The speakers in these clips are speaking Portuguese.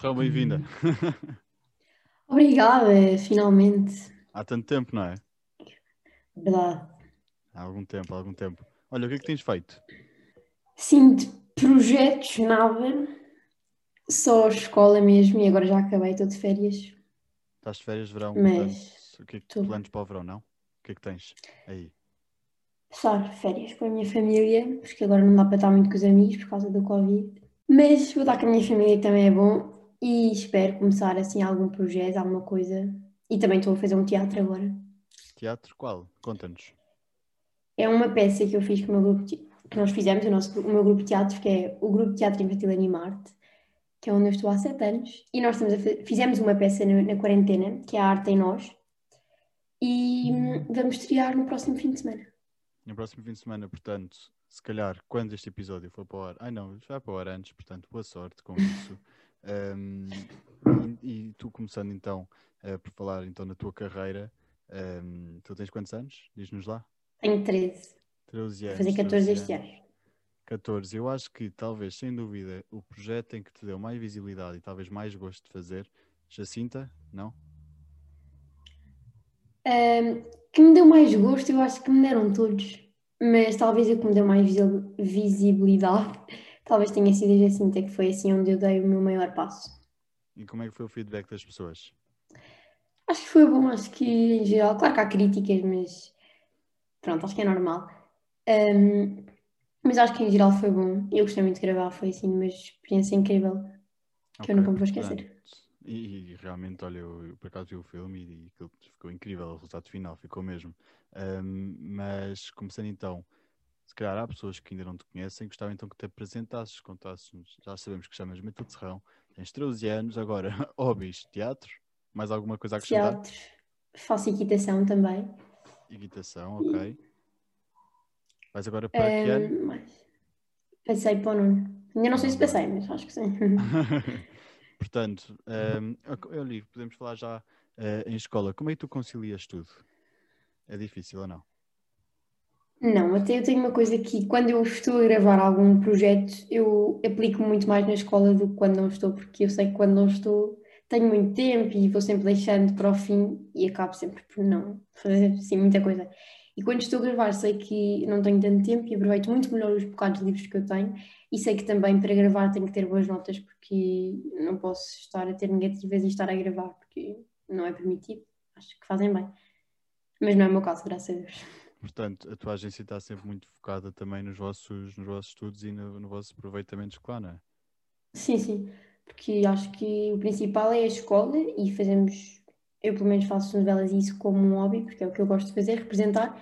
Serrão, bem-vinda. Obrigada, finalmente. Há tanto tempo, não é? Verdade. Há algum tempo, há algum tempo. Olha, o que é que tens feito? Sim, de projetos, nada. Só escola mesmo e agora já acabei, estou de férias. Estás de férias de verão, Mas portanto, o que é que tô. planos para o verão, não? O que é que tens aí? Passar férias com a minha família, porque agora não dá para estar muito com os amigos por causa do Covid. Mas vou estar com a minha família que também é bom e espero começar assim algum projeto, alguma coisa. E também estou a fazer um teatro agora. Teatro qual? Conta-nos. É uma peça que eu fiz com o meu grupo, de- que nós fizemos, o, nosso, o meu grupo de teatro, que é o Grupo de Teatro Infantil Animarte, que é onde eu estou há sete anos. E nós estamos a fizemos uma peça na, na quarentena, que é a Arte em Nós, e vamos estrear no próximo fim de semana. No próximo fim de semana, portanto, se calhar, quando este episódio for para o ar. Ai não, já vai para o ar antes, portanto, boa sorte com isso. Ahm, e, e tu começando então eh, por falar então na tua carreira, ahm, tu tens quantos anos? Diz-nos lá. Tenho 13, 13 vou anos. fazer 14 13 este ano. 14. Eu acho que talvez, sem dúvida, o projeto em que te deu mais visibilidade e talvez mais gosto de fazer, Jacinta, não? Hum, que me deu mais gosto, eu acho que me deram todos, mas talvez o que me deu mais visi- visibilidade, talvez tenha sido a Jacinta, que foi assim onde eu dei o meu maior passo. E como é que foi o feedback das pessoas? Acho que foi bom, acho que em geral, claro que há críticas, mas pronto, acho que é normal. Hum, mas acho que em geral foi bom. Eu gostei muito de gravar, foi assim uma experiência incrível que eu Ok, nunca me vou esquecer. E, e realmente, olha, eu, eu por acaso vi o filme e, e ficou incrível, o resultado final ficou mesmo. Ahm, mas começando então, se calhar há pessoas que ainda não te conhecem, gostava então que te apresentasses, contasses já sabemos que chamas Matilde Serrão, tens 13 anos, agora hobbies, teatro, mais alguma coisa a acrescentar? Teatro, faço equitação também. Equitação, ok. Vais agora para que ano? Passei para o nono. Ainda não sei se passei, mas acho que sim. Portanto, um, olha, podemos falar já eh, em escola. Como é que tu concilias tudo? É difícil ou não? Não, até eu tenho uma coisa que quando eu estou a gravar algum projeto, eu aplico muito mais na escola do que quando não estou, porque eu sei que quando não estou tenho muito tempo e vou sempre deixando para o fim e acabo sempre por não fazer assim muita coisa. E quando estou a gravar, sei que não tenho tanto tempo e aproveito muito melhor os bocados livres que eu tenho e sei que também para gravar tenho que ter boas notas porque não posso estar a ter negativas e estar a gravar porque não é permitido. Acho que fazem bem. Mas não é o meu caso, graças a Deus. Portanto, a tua agência está sempre muito focada também nos vossos, nos vossos estudos e no, no vosso aproveitamento escolar, não é? Sim, sim, porque acho que o principal é a escola e fazemos, eu pelo menos faço novelas e isso como um hobby, porque é o que eu gosto de fazer, representar,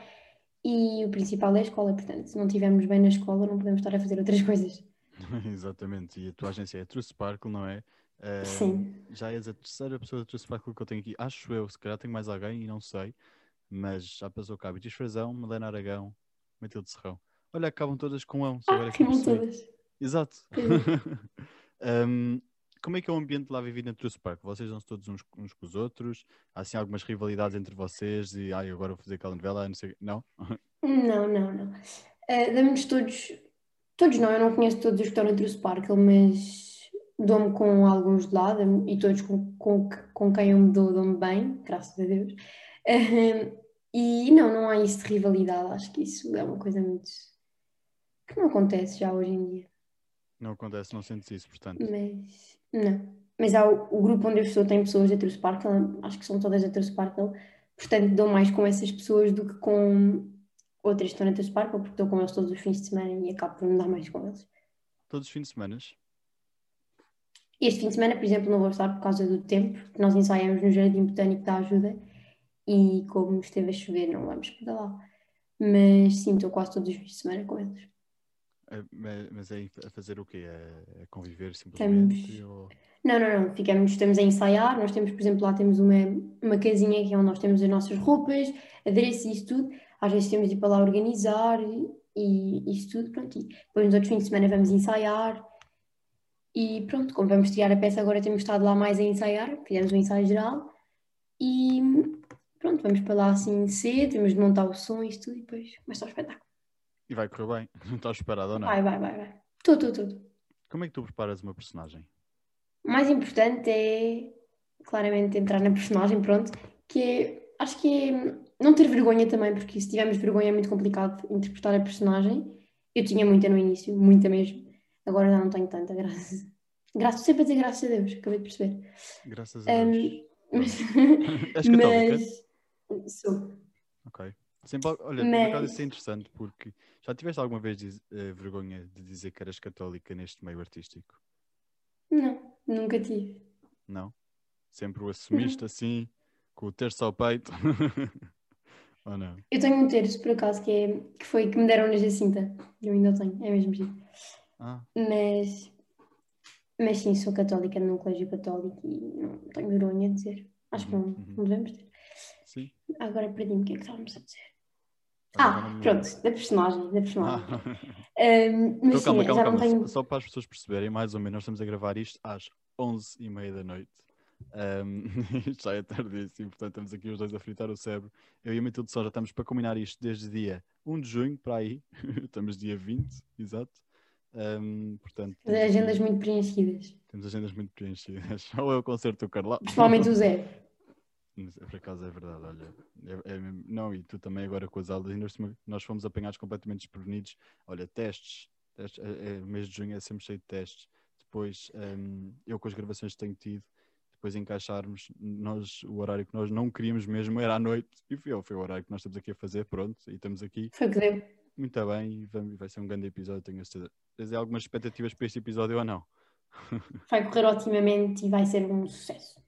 e o principal é a escola, portanto, se não estivermos bem na escola não podemos estar a fazer outras coisas. Exatamente. E a tua agência é a True Sparkle, não é? Um, Sim. Já és a terceira pessoa da True Sparkle que eu tenho aqui. Acho eu, se calhar tenho mais alguém e não sei. Mas já passou cá. Beatriz Frazão, Madalena Aragão, Matilde Serrão. Olha, acabam todas com ão. agora Ah, percebi. todas. Exato. Um, como é que é o ambiente lá vivido na True Spark? Vocês dão-se todos uns, uns com os outros? Há assim algumas rivalidades entre vocês e ai, agora vou fazer aquela novela, não sei. Não? Não, não, não. Uh, Damos todos, todos não, eu não conheço todos os que estão na True Sparkle, mas dou-me com alguns de lá dou-me- e todos com, com, com quem eu me dou, dou-me bem, graças a Deus. E não, não há isso de rivalidade, acho que isso é uma coisa muito que não acontece já hoje em dia. Não acontece, não sentes isso, portanto. Mas não. Mas há o, o grupo onde eu estou tem pessoas da True Sparkle, acho que são todas da True Sparkle, portanto dou mais com essas pessoas do que com outras que estão na True Sparkle, porque estou com eles todos os fins de semana e acabo por me dar mais com eles. Todos os fins de semana? Este fim de semana, por exemplo, não vou estar por causa do tempo, porque nós ensaiamos no Jardim Botânico da Ajuda e como esteve a chover não vamos para lá. Mas sim, estou quase todos os fins de semana com eles. É, mas, é a fazer o quê? É, é conviver simplesmente? Ou... Não, não, não. Ficamos, estamos a ensaiar. Nós temos, por exemplo, lá temos uma, uma casinha que é onde nós temos as nossas roupas, adereços e isso tudo. Às vezes temos de ir para lá organizar e isso tudo, pronto. E depois nos outros fins de semana vamos ensaiar. E pronto, como vamos tirar a peça, agora temos estado lá mais a ensaiar. Fizemos um ensaio geral. E pronto, vamos para lá assim cedo, temos de montar o som e tudo e depois começa o espetáculo. E vai correr bem? Não estás preparado ou não? Vai, vai, vai, vai. Tudo, tudo, tudo. Como é que tu preparas uma personagem? o mais importante é claramente entrar na personagem, pronto, que é, acho que é não ter vergonha também, porque se tivermos vergonha é muito complicado interpretar a personagem. Eu tinha muita no início, muita mesmo. Agora já não tenho tanta, graças. Graças, sempre a dizer graças a Deus, acabei de perceber. Graças a Deus. Um, mas, És católica? mas sou. Ok. Sempre, olha, Mas- por acaso isso é interessante porque já tiveste alguma vez eh, vergonha de dizer que eras católica neste meio artístico? Não, nunca tive. Não? Sempre o assumiste assim, com o terço ao peito? Ou não? Eu tenho um terço, por acaso, que, é, que foi que me deram na Jacinta. Eu ainda tenho, é mesmo giro. Ah, Mas, mas sim, sou católica num colégio católico e não tenho vergonha de dizer. Acho que não, Uhum, uhum. não devemos ter. Sim. Agora perdi-me o que é que estávamos a dizer. Ah, me pronto, da personagem, da personagem. Ah. Ahm, mas Então, calma, sim, calma, já não calma. tenho. Só para as pessoas perceberem, mais ou menos, nós estamos a gravar isto às 11h30 da noite. Um, isto já é tardíssimo, portanto estamos aqui os dois a fritar o cérebro. Eu e a Matilde só já estamos para combinar isto desde dia 1 de junho para aí. estamos dia 20, exato. Um, portanto, temos Agendas muito preenchidas. temos agendas muito preenchidas. Ou é o concerto do Carlão. Principalmente o Zé. Por acaso é verdade, olha. É- é não, e tu também agora com as aulas, ainda nós fomos apanhados completamente desprevenidos. Olha, testes, testes é, é- mês de junho é sempre cheio de testes. Depois, hum, eu com as gravações que tenho tido, depois encaixarmos, nós, o horário que nós não queríamos mesmo era à noite, e foi, foi o horário que nós estamos aqui a fazer, pronto, e estamos aqui, Foi que deu. muito bem, e vamos- vai ser um grande episódio, tenho a certeza. Tens algumas expectativas para este episódio ou não? Vai correr otimamente e vai ser um sucesso.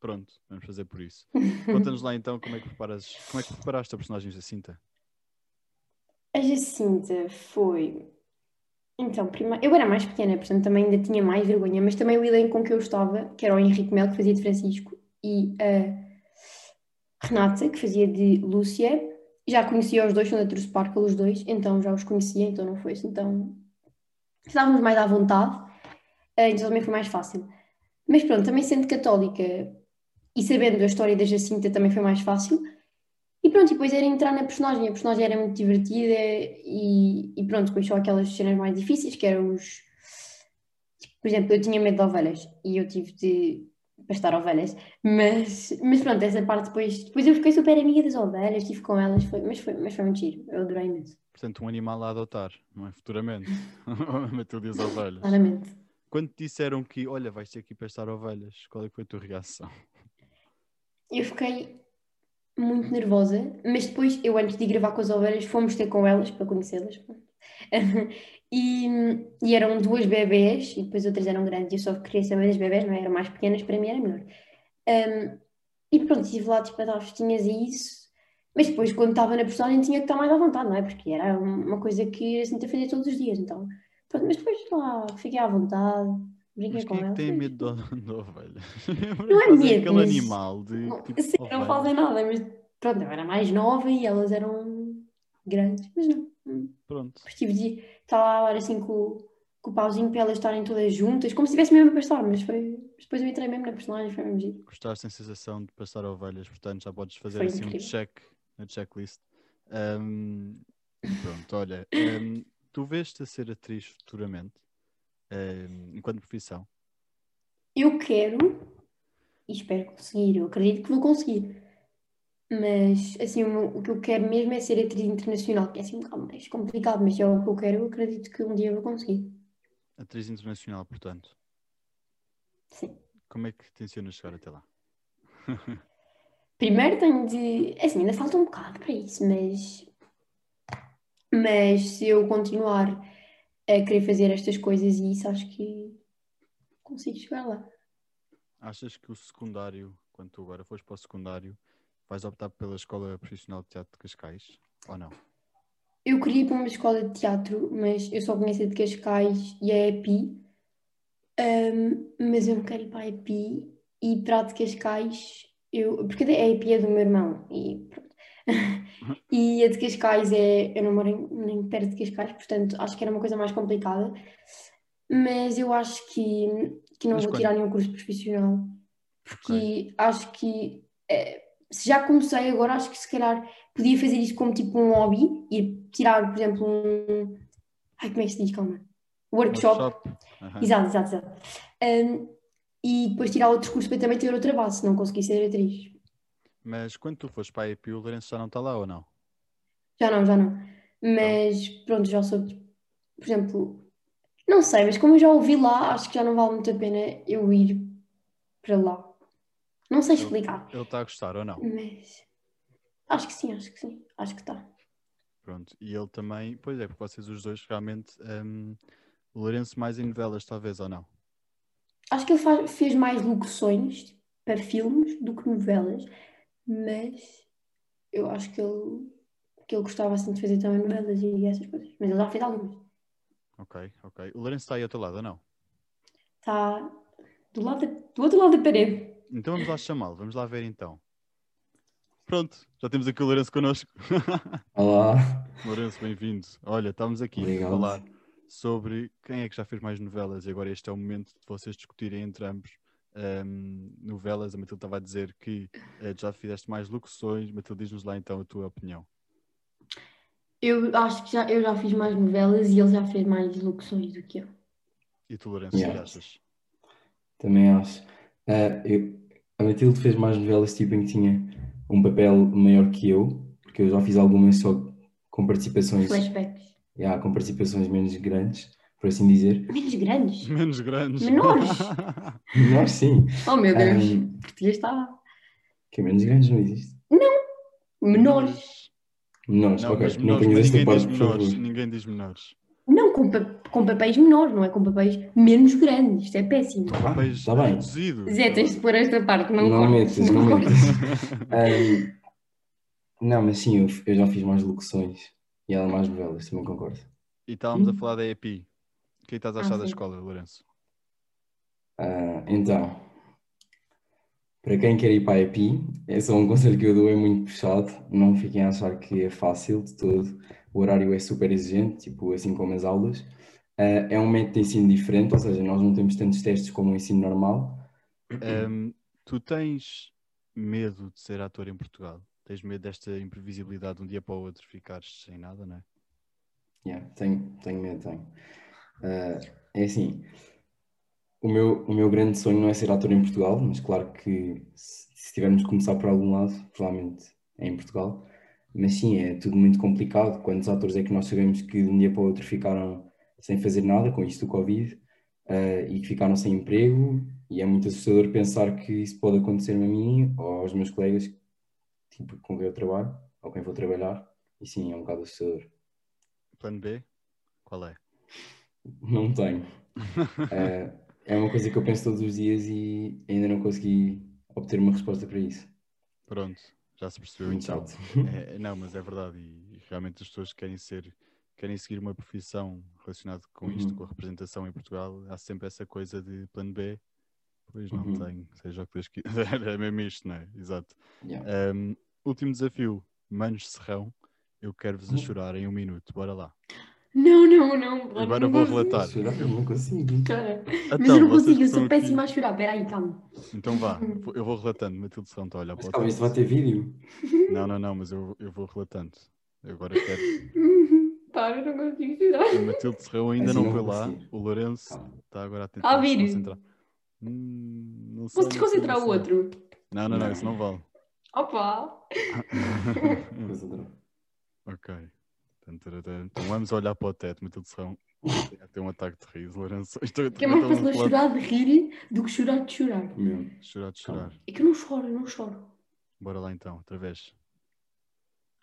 Pronto, vamos fazer por isso. Conta-nos lá então como é que preparas, como é que preparaste a personagem Jacinta? A Jacinta foi. Então, primeiro, eu era mais pequena, portanto também ainda tinha mais vergonha, mas também o elenco com que eu estava, que era o Henrique Mel, que fazia de Francisco, e a Renata, que fazia de Lúcia. Já conhecia os dois, são da True Sparkle, os dois, então já os conhecia, então não foi assim tão. Estávamos mais à vontade, eh, então também foi mais fácil. Mas pronto, também sendo católica e sabendo a história da Jacinta também foi mais fácil. E pronto, e depois era entrar na personagem. A personagem era muito divertida e, e pronto, só aquelas cenas mais difíceis, que eram os. Por exemplo, eu tinha medo de ovelhas e eu tive de pastar ovelhas, mas, mas pronto, essa parte depois. Depois eu fiquei super amiga das ovelhas, estive com elas, foi, mas, foi, mas foi muito giro, eu adorei imenso, Portanto, um animal a adotar, não é? Futuramente. Matilde as ovelhas. claramente. Quando te disseram que, olha, vais ter que ir pastar ovelhas, qual é que foi a tua reação? Eu fiquei muito nervosa, mas depois, eu antes de gravar com as ovelhas, fomos ter com elas para conhecê-las. E, e eram duas bebés, e depois outras eram grandes. Eu só queria saber das bebés, não é? eram mais pequenas, para mim era melhor. Um, e pronto, estive lá tipo, a dar festinhas e isso. Mas depois, quando estava na personagem, tinha que estar mais à vontade, não é? Porque era uma coisa que assim, a fazer todos os dias. Então, pronto, mas depois lá fiquei à vontade, Mas com quem é que elas. tem medo de ovelhas? Não é medo, aquele mas- animal de Não, tipo, assim, não ovelha. fazem nada, mas pronto, eu era mais nova e elas eram grandes, mas não. Pronto. Depois tive de estar lá a dar assim com, com o pauzinho para elas estarem todas juntas, como se estivesse mesmo a pastar, mas foi. mas Depois eu entrei mesmo na personagem, foi mesmo giro. Gostaste da sensação de passar ovelhas, portanto já podes fazer Foi assim um incrível. check na checklist. Ahm, pronto, olha, ahm, tu vês-te a ser atriz futuramente, enquanto profissão. Eu quero e espero conseguir, eu acredito que vou conseguir. Mas assim, o, que eu quero mesmo é ser atriz internacional, que é assim um bocado mais complicado, mas é o que eu quero, eu acredito que um dia vou conseguir. Atriz internacional, portanto. Sim. Como é que tencionas chegar até lá? Primeiro tenho de. Assim, ainda falta um bocado para isso, mas. Mas se eu continuar a querer fazer estas coisas e isso, acho que consigo chegar lá. Achas que o secundário, quando tu agora fores para o secundário, vais optar pela Escola Profissional de Teatro de Cascais? Ou não? Eu queria ir para uma escola de teatro, mas eu só conheço a de Cascais e a EPI. Ahm, mas eu não quero ir para a EPI e para a de Cascais, eu, porque a EPI é do meu irmão e pronto. E a de Cascais é. Eu não moro em- nem perto de Cascais, portanto acho que era uma coisa mais complicada. Mas eu acho que, que não Mas vou quando- tirar nenhum curso profissional, porque acho que eh, se já comecei agora, acho que se calhar podia fazer isso como tipo um hobby e tirar, por exemplo, um. Ai, como é que se diz? Calma. Workshop. Workshop? Aham. Exato, exato, exato. Um, e depois tirar outros cursos para também ter outra base, se não conseguir ser atriz. Mas quando tu fores para a EP, o Lourenço já não está lá ou não? Já não, já não. Mas pronto, já soube. Por exemplo, não sei, mas como eu já ouvi lá, acho que já não vale muito a pena eu ir para lá. Não sei explicar, Ele está a gostar ou não? mas acho que sim, acho que sim, acho que está. Pronto. E ele também, pois é, porque vocês os dois realmente. o Lourenço mais em novelas, talvez, ou não? Acho que ele faz- fez mais locuções para filmes do que novelas, mas eu acho que ele, que ele gostava assim de fazer também novelas e essas coisas. Mas ele já fez algumas. Ok, ok. O Lourenço está aí ao teu lado ou não? Está do, lado do outro lado da parede. Então vamos lá chamá-lo, vamos lá ver então. Pronto, já temos aqui o Lourenço connosco. Olá. Lourenço, bem-vindo. Olha, estamos aqui Obrigado. a falar sobre quem é que já fez mais novelas e agora este é o momento de vocês discutirem entre ambos hum, novelas. A Matilde estava a dizer que eh, já fizeste mais locuções. Matilde, diz-nos lá então a tua opinião. Eu acho que já, eu já fiz mais novelas e ele já fez mais locuções do que eu. E tu, Lourenço, o que Yeah. achas? Também acho. Ah, eu- a Matilde fez mais novelas tipo em que tinha um papel maior que eu, porque eu já fiz algumas só com participações, Flashbacks. yeah, com participações menos grandes, por assim dizer. Menos grandes. Menos grandes. Menores. Nós sim. Oh meu Deus, Ahm, português está. que menos grandes não existe. Menores. Menores, Não, ok. mas Não menores, mas esta ninguém diz parte, por favor. menores. Ninguém diz menores. Não com, pa- com papéis menores, não é com papéis menos grandes. Isto é péssimo. Ah, Papéis tá bem. reduzidos. Zé, tens de pôr esta parte, não, Não cortes, metas, não cortes. metas. Ahm, não, mas sim, eu, eu já fiz mais locuções e ela mais novelas, também concordo. E estávamos a Hum. falar da EPI. O que é estás a Ah, achar da sim. escola, Lourenço? Ah, então, para quem quer ir para a EPI, é só um conselho que eu dou, é muito puxado. Não fiquem a achar que é fácil de todo. O horário é super exigente, tipo, assim como as aulas. Ah, é um método de ensino diferente, ou seja, nós não temos tantos testes como o ensino normal. Hum, tu tens medo de ser ator em Portugal? Tens medo desta imprevisibilidade de um dia para o outro ficares sem nada, não é? Yeah, tenho, tenho medo, tenho. Ah, é assim, o meu, o meu grande sonho não é ser ator em Portugal, mas claro que se, se tivermos de começar por algum lado, provavelmente é em Portugal. Mas sim, é tudo muito complicado. Quantos atores é que nós sabemos que de um dia para o outro ficaram sem fazer nada com isto do Covid ah, e que ficaram sem emprego? E é muito assustador pensar que isso pode acontecer-me a mim ou aos meus colegas tipo, com quem eu trabalho ou quem vou trabalhar. E sim, é um bocado assustador. Plano B? Qual é? Não tenho. Eh, é uma coisa que eu penso todos os dias e ainda não consegui obter uma resposta para isso. Pronto, já se percebeu Muito então. É, não, mas é verdade. E realmente as pessoas que querem ser, querem seguir uma profissão relacionada com isto, Uhum. com a representação em Portugal, há sempre essa coisa de plano B. Pois não Uhum. tenho, seja o que Deus quiser. É mesmo isto, não é? Exato. Yeah. Um, último desafio, Manos Serrão. Eu quero-vos a Uhum. chorar em um minuto. Bora lá. Não, não, não. Agora não vou relatar. Chorar, eu não consigo. Cara, Mas Então, eu não consigo, eu sou aqui- péssima a chorar. Espera aí, calma. Então vá, vou- eu vou relatando. Matilde Serrão está a olhar Mas para o calma, isto vai ter vídeo. Não, não, não, mas eu, eu vou relatando. Eu agora quero. Para, eu não consigo chorar. A Matilde Serrão ainda Assim não não foi lá. O Lourenço Calma. está agora a tentar se ouvir. concentrar. Hum, não sei, Posso não sei, desconcentrar o outro? Não, não, não, Não. isso não vale. Opa! Ok. Então vamos olhar para o teto, Matilde Serrão. Tem até um ataque de riso, Lourenço. Estou Que é mais fácil chorar de rir do que chorar de chorar. Meu. chorar de chorar. É que eu não choro, eu não choro. Bora lá então, outra vez.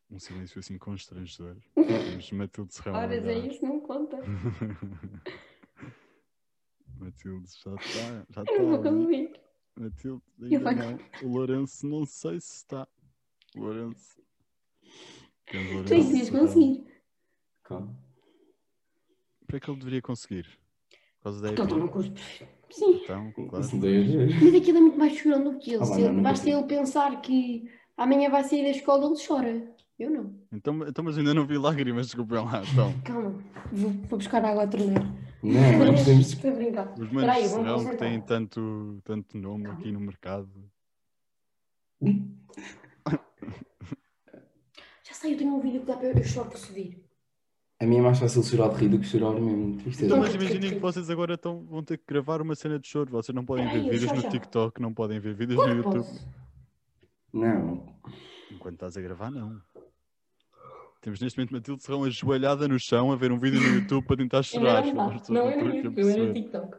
Um silêncio assim constrangedor. Temos Matilde Serrão. Horas é isso, não conta. Matilde já está. Já Eu não vou ali. conseguir. Matilde, ainda não. O Lourenço, não sei se está. Lourenço. Temos Lourenço. Tu devias conseguir. Calma. Para que ele deveria conseguir? Por causa da estou no curso. Sim. Então, claro. Não a. Mas aquilo é muito mais chorão do que ele. Ah, ele- não, não basta ele pensar que amanhã vai sair da escola, ele chora. Eu não. Então, então, mas ainda não vi lágrimas, desculpem lá. Então, Calma. Vou, vou buscar água à torneira. Não, não podemos. Estou a brincar. os Espera manos aí, de vamos Serrão que têm tanto, tanto nome aqui no mercado. Já sei, eu tenho um vídeo que dá para eu, eu choro para subir. A mim é mais fácil chorar de rir do que chorar mesmo. Tristeza. Então, Não, mas imaginem que vocês agora tão, vão ter que gravar uma cena de choro. Vocês não podem Peraí, ver eu vídeos já, no. TikTok, não podem ver vídeos no YouTube. posso. Não, Enquanto estás a gravar, não. Temos neste momento Matilde Serrão ajoelhada no chão a ver um vídeo no YouTube para tentar chorar. Não está. pessoas Não é estão no. TikTok.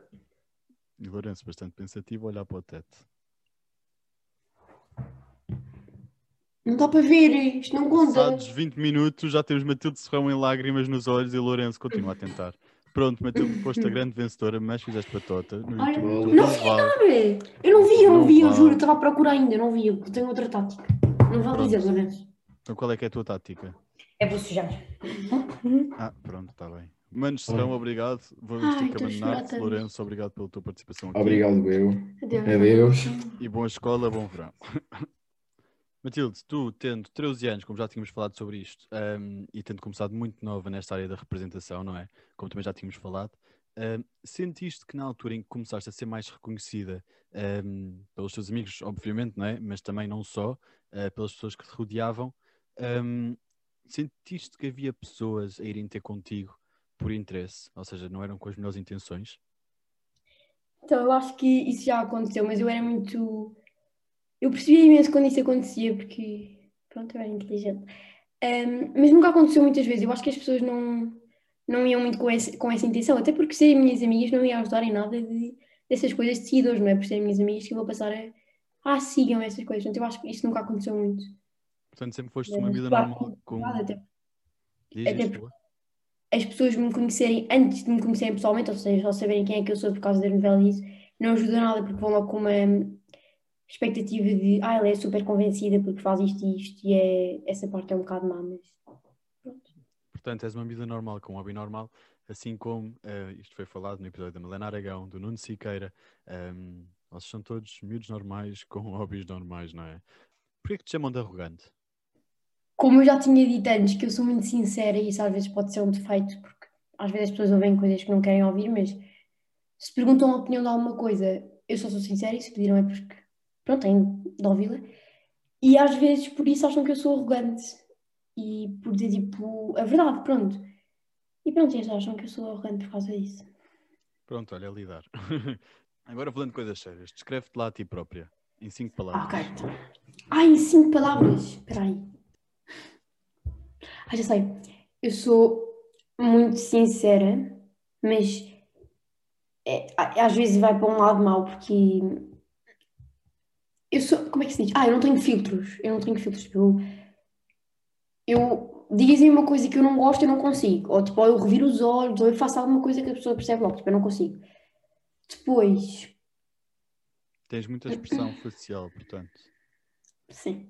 E Lourenço, bastante pensativo, a olhar para o teto. Não dá para ver, isto não conta. Passados 20 minutos, já temos Matilde Serrão em lágrimas nos olhos e Lourenço continua a tentar. Pronto, Matilde, foste a grande vencedora, mas fizeste patota. No Olha, YouTube. não vale. nada. Eu não vi, eu não, Não vi, eu vale. juro, eu estava a procurar ainda, eu não vi, eu tenho outra tática. Não vale Pronto. dizer, Lourenço. Então qual é que é a tua tática? É vou sujar. Ah, pronto, está bem. Manos Serrão, obrigado. Vou ter que estou a chorar abandonar-te. tanto. Lourenço, obrigado pela tua participação aqui. obrigado eu. Adeus. Adeus. E boa escola, bom verão. Matilde, tu tendo 13 anos, como já tínhamos falado sobre isto, hum, e tendo começado muito nova nesta área da representação, não é? Como também já tínhamos falado, hum, sentiste que na altura em que começaste a ser mais reconhecida hum, pelos teus amigos, obviamente, não é? Mas também não só, eh, pelas pessoas que te rodeavam, sentiste que havia pessoas a irem ter contigo por interesse, ou seja, não eram com as melhores intenções? Então, eu acho que isso já aconteceu, mas eu era muito. Eu percebia imenso quando isso acontecia, porque. Pronto, eu era inteligente. Ahm, mas nunca aconteceu muitas vezes. Eu acho que as pessoas não, não iam muito com essa, com essa intenção, até porque serem minhas amigas não ia ajudar em nada de, dessas coisas de seguidores, não é? Por serem minhas amigas que eu vou passar a. Ah, sigam essas coisas. Portanto, eu acho que isso nunca aconteceu muito. Portanto, sempre foste uma Mas, vida claro, normal com... até Diz, até porque- as pessoas me conhecerem antes de me conhecerem pessoalmente, ou seja, só saberem quem é que eu sou por causa da novela e isso, não ajuda nada porque vão logo com uma expectativa de ah, ela é super convencida porque faz isto e isto, e é, essa parte é um bocado má, mas pronto. Portanto, és uma vida normal com um hobby normal, assim como eh, isto foi falado no episódio da Melena Aragão, do Nuno Siqueira. ehm, vocês são todos miúdos normais com hobbies normais, não é? Porquê que te chamam de arrogante? Como eu já tinha dito antes, que eu sou muito sincera e isso às vezes pode ser um defeito, porque às vezes as pessoas ouvem coisas que não querem ouvir, mas se perguntam a opinião de alguma coisa, eu só sou sincera e se pediram é porque, pronto, têm de ouvi-la. E às vezes por isso acham que eu sou arrogante e por dizer tipo a verdade, pronto. E pronto, eles acham que eu sou arrogante por causa disso. Pronto, olha, a lidar. Agora falando de coisas sérias, descreve-te lá a ti própria, em cinco Ah, palavras. ok. Ah, em cinco palavras. Espera aí. Ah, já sei. Eu sou muito sincera, mas é, às vezes vai para um lado mau, porque eu sou. Como é que se diz? Ah, eu não tenho filtros. Eu não tenho filtros. Eu, eu dizem uma coisa que eu não gosto, eu não consigo. Ou tipo, ou eu reviro os olhos, ou eu faço alguma coisa que a pessoa percebe logo. Tipo, eu não consigo. Depois, Tens muita expressão facial, portanto. sim.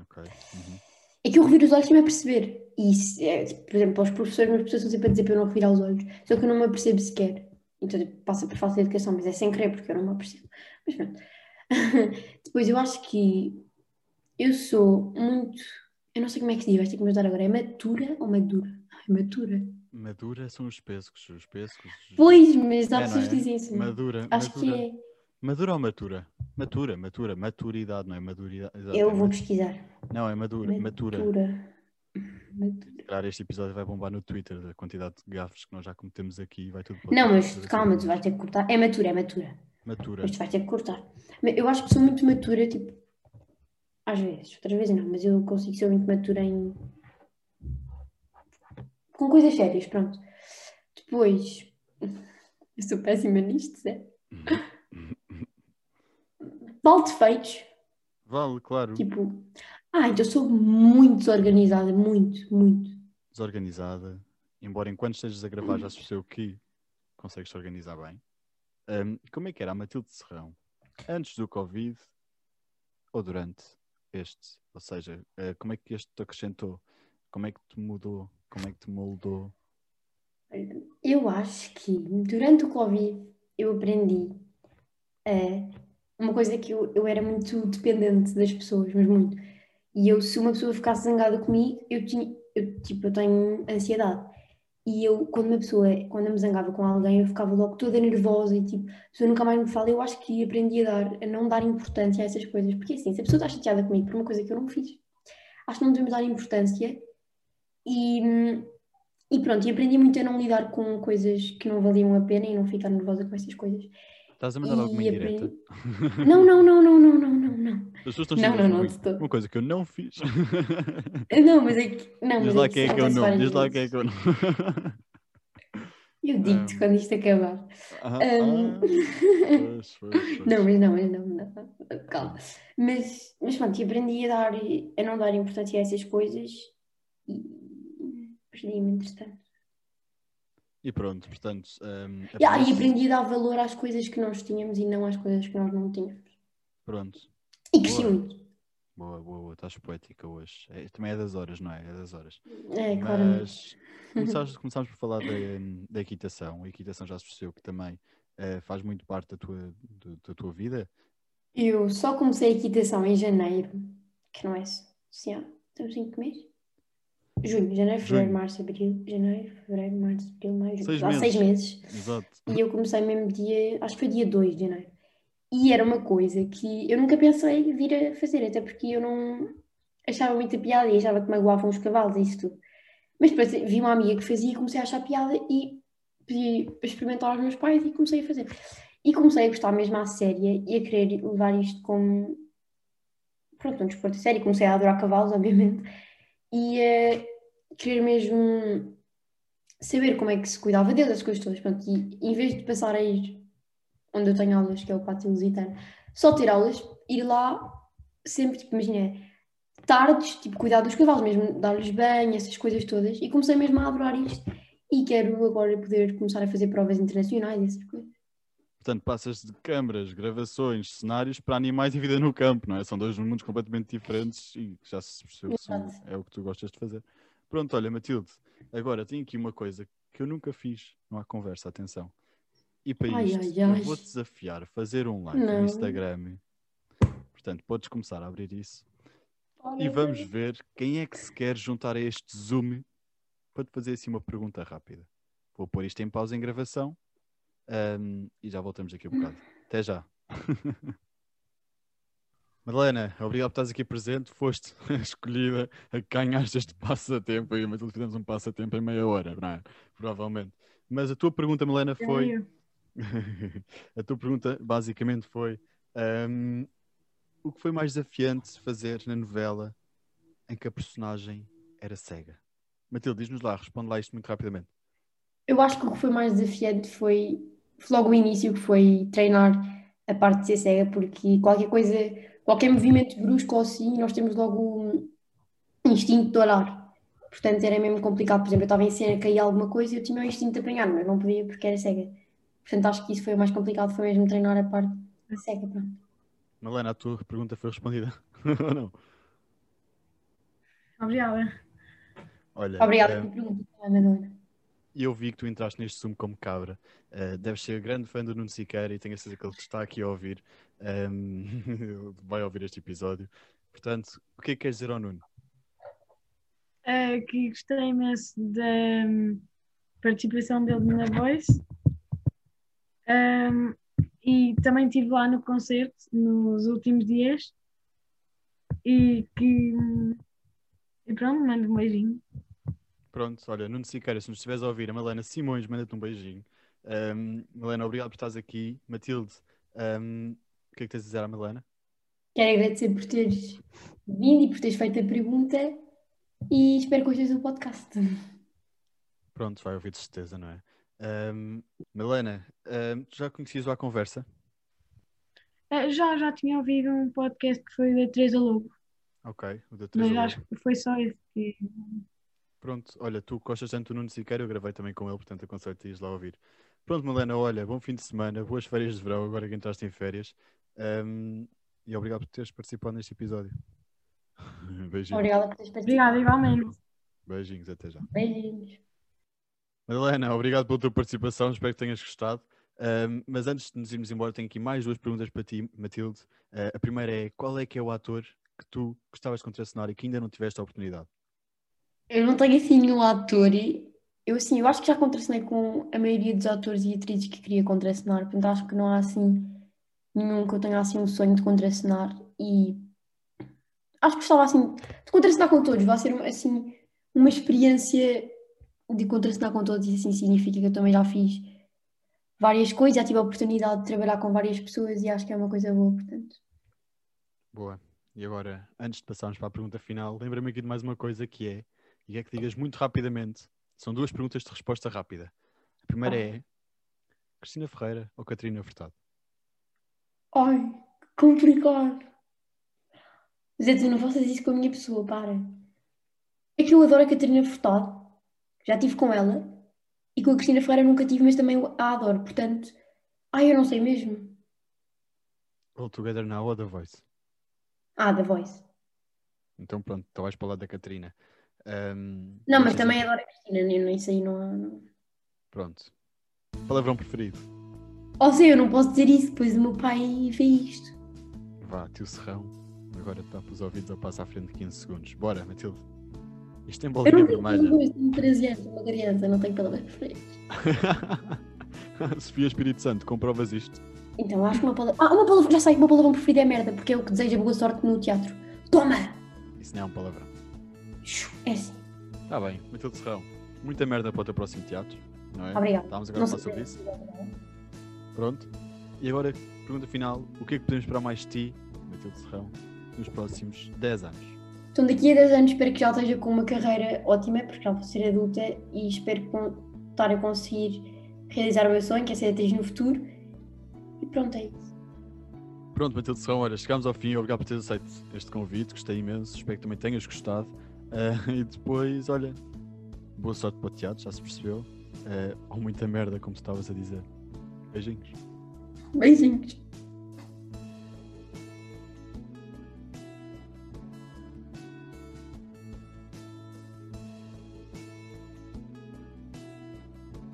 Ok. Uhum. É que eu reviro os olhos sem me aperceber. E, se- é, tipo, por exemplo, aos professores, meus professores estão sempre a dizer para eu não revirar os olhos, só que eu não me apercebo sequer. Então tipo, passa por falta de educação, mas é sem querer, porque eu não me apercebo. Mas pronto. Depois, eu acho que eu sou muito. Eu não sei como é que se diz, vais ter que me ajudar agora. É matura ou madura? É matura. Madura são os pescos, os pescos. Pois, mas há É, não pessoas que é? dizem assim. Madura, Acho que madura. é. Madura ou matura? Matura, matura, maturidade, não é maturidade. Eu vou pesquisar. Não, é madura, matura. Matura. Matura. Claro, este episódio vai bombar no Twitter, a quantidade de gafes que nós já cometemos aqui vai tudo para Não, mas calma, as tu vais ter que cortar. É matura, é matura. Matura. Mas tu vais ter que cortar. Eu acho que sou muito matura, tipo, às vezes, outras vezes não, mas eu consigo ser muito matura em. com coisas sérias, pronto. Depois, eu sou péssima nisto, Zé. Vale defeitos, Vale, claro. tipo, ah, então eu sou muito desorganizada, muito, muito. Desorganizada. Embora enquanto estejas a gravar já se percebeu que consegues te organizar bem. Ahm, como é que era a Matilde Serrão? Antes do Covid ou durante este? Ou seja, eh, como é que este te acrescentou? Como é que te mudou? Como é que te moldou? Eu acho que durante o Covid eu aprendi a uma coisa que eu, eu era muito dependente das pessoas, mas muito. E eu, se uma pessoa ficasse zangada comigo, eu tinha, eu, tipo, eu tenho ansiedade. E eu, quando uma pessoa, quando eu me zangava com alguém, eu ficava logo toda nervosa e tipo, a pessoa nunca mais me fala. Eu acho que aprendi a dar, a não dar importância a essas coisas. Porque assim, se a pessoa está chateada comigo por uma coisa que eu não fiz, acho que não devemos dar importância. E, E pronto, e aprendi muito a não lidar com coisas que não valiam a pena e não ficar nervosa com essas coisas. Estás a mandar E alguma indireta? aprendi- Não, não, não, não, não, não, não, não. As pessoas estão Não, não, não, todo. Uma coisa que eu não fiz. Não, mas é que. Não, Diz lá é quem é que eu não. Diz lá quem é que eu não. Eu digo-te quando isto acabar. Ah, Ahm. ah, pois, pois, pois. Não, mas não, mas não, não, calma. Mas, mas pronto, e aprendi a, dar, a não dar importância a essas coisas e perdi-me entretanto. E pronto, portanto. Um, E, ah, e aprendi a dar valor às coisas que nós tínhamos e não às coisas que nós não tínhamos. Pronto. E cresci Boa. muito. Boa, boa, boa. Estás poética hoje. É, também é das horas, não é? É das horas. É, claramente. Mas começámos, começámos por falar da, da equitação. A equitação já se percebeu que também eh, faz muito parte da tua, do- da tua vida. Eu só comecei a equitação em janeiro, que não é. Sim, há- estamos em que mês? Junho, janeiro, fevereiro, março, abril, janeiro, fevereiro, março, abril, maio, junho. Seis Há seis meses. Exato. E eu comecei mesmo dia, acho que foi dia 2 de janeiro. E era uma coisa que eu nunca pensei vir a fazer, até porque eu não achava muita piada e achava que magoavam os cavalos e isso tudo. Mas depois vi uma amiga que fazia e comecei a achar piada e pedi para experimentar aos meus pais e comecei a fazer. E comecei a gostar mesmo à séria e a querer levar isto como pronto, um desporto sério. Comecei a adorar cavalos, obviamente, e a querer mesmo saber como é que se cuidava deles, as coisas todas. Pronto, e em vez de passar a ir onde eu tenho aulas, que é o Pátio Lusitano, só ter aulas, ir lá sempre, tipo, imagina, tardes, tipo, cuidar dos cavalos, mesmo dar-lhes banho, essas coisas todas. E comecei mesmo a adorar isto. E quero agora poder começar a fazer provas internacionais essas coisas. Portanto, passas de câmaras, gravações, cenários para animais e vida no campo, não é? São dois mundos completamente diferentes e já se percebeu que são- é o que tu gostas de fazer. Pronto, olha, Matilde, agora tenho aqui uma coisa que eu nunca fiz, não há conversa, atenção. E para Ai, isto, ai, eu ai. vou-te desafiar a fazer um like Não. no Instagram. Portanto, podes começar a abrir isso. E vamos ver quem é que se quer juntar a este Zoom para te fazer assim uma pergunta rápida. Vou pôr isto em pausa em gravação ahm, e já voltamos daqui a bocado. Até já. Madalena, obrigado por estares aqui presente. Foste escolhida a ganhar este passatempo. Eu e a Matilde fizemos um passatempo em meia hora, não é? Provavelmente. Mas a tua pergunta, Melena, foi. A tua pergunta basicamente foi ahm, o que foi mais desafiante fazer na novela em que a personagem era cega? Matilde, diz-nos lá, responde lá isto muito rapidamente. Eu acho que o que foi mais desafiante foi logo o início, que foi treinar a parte de ser cega, porque qualquer coisa, qualquer movimento brusco ou assim, nós temos logo um instinto de olhar. Portanto, era mesmo complicado. Por exemplo, eu estava em cena, caía alguma coisa e eu tinha o instinto de apanhar, mas não podia porque era cega. Portanto, acho que isso foi o mais complicado, foi mesmo treinar a parte cega. Pronto. Malena, a tua pergunta foi respondida ou não? Obrigada. Olha, Obrigada eh, pela pergunta, Madalena. E eu vi que tu entraste neste Zoom como cabra. Uh, deves ser grande fã do Nuno Siqueira e tenho a certeza que ele está aqui a ouvir. Um, ele vai ouvir este episódio. Portanto, o que é que queres dizer ao Nuno? Eh, que gostei imenso da hum, participação dele na Voice. Ahm, e também estive lá no concerto nos últimos dias. E que. hum, E pronto, mando um beijinho. Pronto, olha, Nuno Siqueira, se nos estiveres a ouvir, a Malena Simões, manda-te um beijinho. Um, Malena, obrigado por estares aqui. Matilde, um, o que é que tens a dizer à Malena? Quero agradecer por teres vindo e por teres feito a pergunta e espero que gostes do podcast. Pronto, vai ouvir de certeza, não é? Um, Malena, um, tu já conhecias o A Conversa? Eh, já, já tinha ouvido um podcast que foi da Teresa Lobo, Ok, o da mas Teresa acho Lobo. que foi só esse que. Pronto, olha, tu gostas tanto do Nuno Siqueira, eu gravei também com ele, portanto aconselho-te a ires lá ouvir. Pronto, Malena, olha, bom fim de semana, boas férias de verão, agora que entraste em férias. Um, e obrigado por teres participado neste episódio. Beijinhos. Obrigada por teres Obrigada, participado. igualmente. Beijinhos, até já. Beijinhos. Madalena, obrigado pela tua participação, espero que tenhas gostado. Um, mas antes de nos irmos embora, tenho aqui mais duas perguntas para ti, Matilde. Uh, a primeira é: qual é que é o ator que tu gostavas de contracenar e que ainda não tiveste a oportunidade? Eu não tenho assim nenhum ator. Eu assim, eu acho que já contracenei com a maioria dos atores e atrizes que queria contracenar, portanto acho que não há assim nenhum que eu tenha assim um sonho de contracenar e acho que gostava assim de contracenar com todos, vai ser assim uma experiência de contracenar com todos, isso assim significa que eu também já fiz várias coisas, já tive a oportunidade de trabalhar com várias pessoas e acho que é uma coisa boa, portanto. Boa. E agora, antes de passarmos para a pergunta final, lembra-me aqui de mais uma coisa que é, e é que digas muito rapidamente, são duas perguntas de resposta rápida. A primeira é Cristina Ferreira ou Catarina Furtado? Ai, que complicado. Zé, tu não faças isso com a minha pessoa, para. É que eu adoro a Catarina Furtado, já estive com ela, e com a Cristina Ferreira nunca tive, mas também a adoro, portanto. Ai, eu não sei mesmo. All Together Now ou The Voice? Ah, da Voice. Então pronto, então vais para o lado da Catarina. Ahm, Não, mas também adoro a Cristina, nem, nem sei, não, não. Pronto. Palavrão preferido? Ou seja, eu não posso dizer isso, depois o meu pai vê isto. Vá, tio Serrão. Agora tapa os ouvidos ou passa à frente de 15 segundos. Bora, Matilde. Isto tem Eu bolinha não tenho vermelha. palavras, tenho 13 anos, uma criança, não tenho palavras preferidas. Sofia Espírito Santo, comprovas isto. Então, acho que uma palavra. Ah, uma palavra, já sei, uma palavra preferida é merda, porque é o que deseja boa sorte no teatro. Toma! Isso não é um palavrão. É assim. Está bem, Matilde Serrão. Muita merda para o teu próximo teatro, não é? Obrigada. Estávamos agora a falar sobre isso. Pronto. E agora, pergunta final: o que é que podemos esperar mais de ti, Matilde Serrão, nos próximos 10 anos? Então, daqui a 10 anos, espero que já esteja com uma carreira ótima, porque já vou ser adulta e espero estar a conseguir realizar o meu sonho, que é ser atriz no futuro. E pronto, é isso. Pronto, Matilde Serrão, olha, chegámos ao fim. Obrigado por teres aceito este convite, gostei imenso. Espero que também tenhas gostado. Ah, e depois, olha, boa sorte para o teatro, já se percebeu. Ah, ou muita merda, como estavas a dizer. Beijinhos. Beijinhos.